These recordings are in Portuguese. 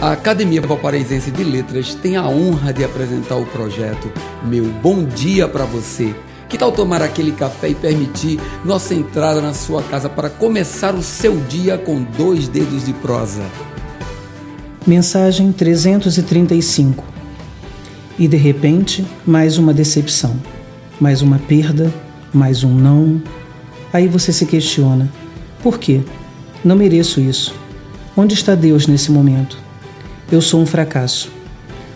A Academia Valparaísense de Letras tem a honra de apresentar o projeto Meu Bom Dia para Você. Que tal tomar aquele café e permitir nossa entrada na sua casa para começar o seu dia com dois dedos de prosa? Mensagem 335 E de repente, mais uma decepção, mais uma perda, mais um não. Aí você se questiona: por quê? Não mereço isso. Onde está Deus nesse momento? Eu sou um fracasso.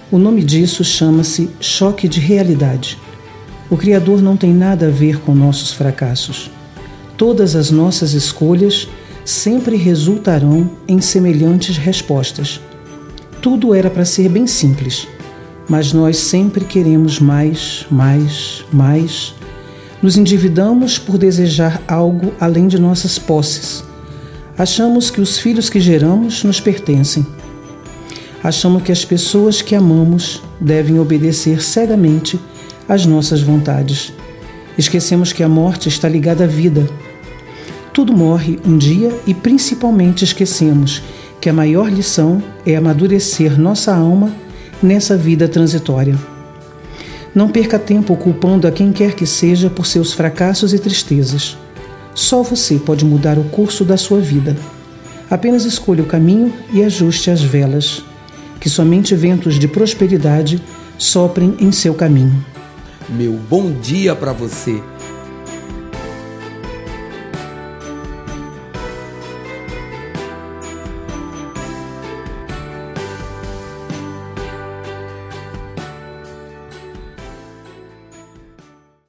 O nome disso chama-se choque de realidade. O Criador não tem nada a ver com nossos fracassos. Todas as nossas escolhas sempre resultarão em semelhantes respostas. Tudo era para ser bem simples, mas nós sempre queremos mais, mais, mais. Nos endividamos por desejar algo além de nossas posses. Achamos que os filhos que geramos nos pertencem achamos que as pessoas que amamos devem obedecer cegamente às nossas vontades. Esquecemos que a morte está ligada à vida. Tudo morre um dia e principalmente esquecemos que a maior lição é amadurecer nossa alma nessa vida transitória. Não perca tempo culpando a quem quer que seja por seus fracassos e tristezas. Só você pode mudar o curso da sua vida. Apenas escolha o caminho e ajuste as velas que somente ventos de prosperidade soprem em seu caminho. Meu bom dia para você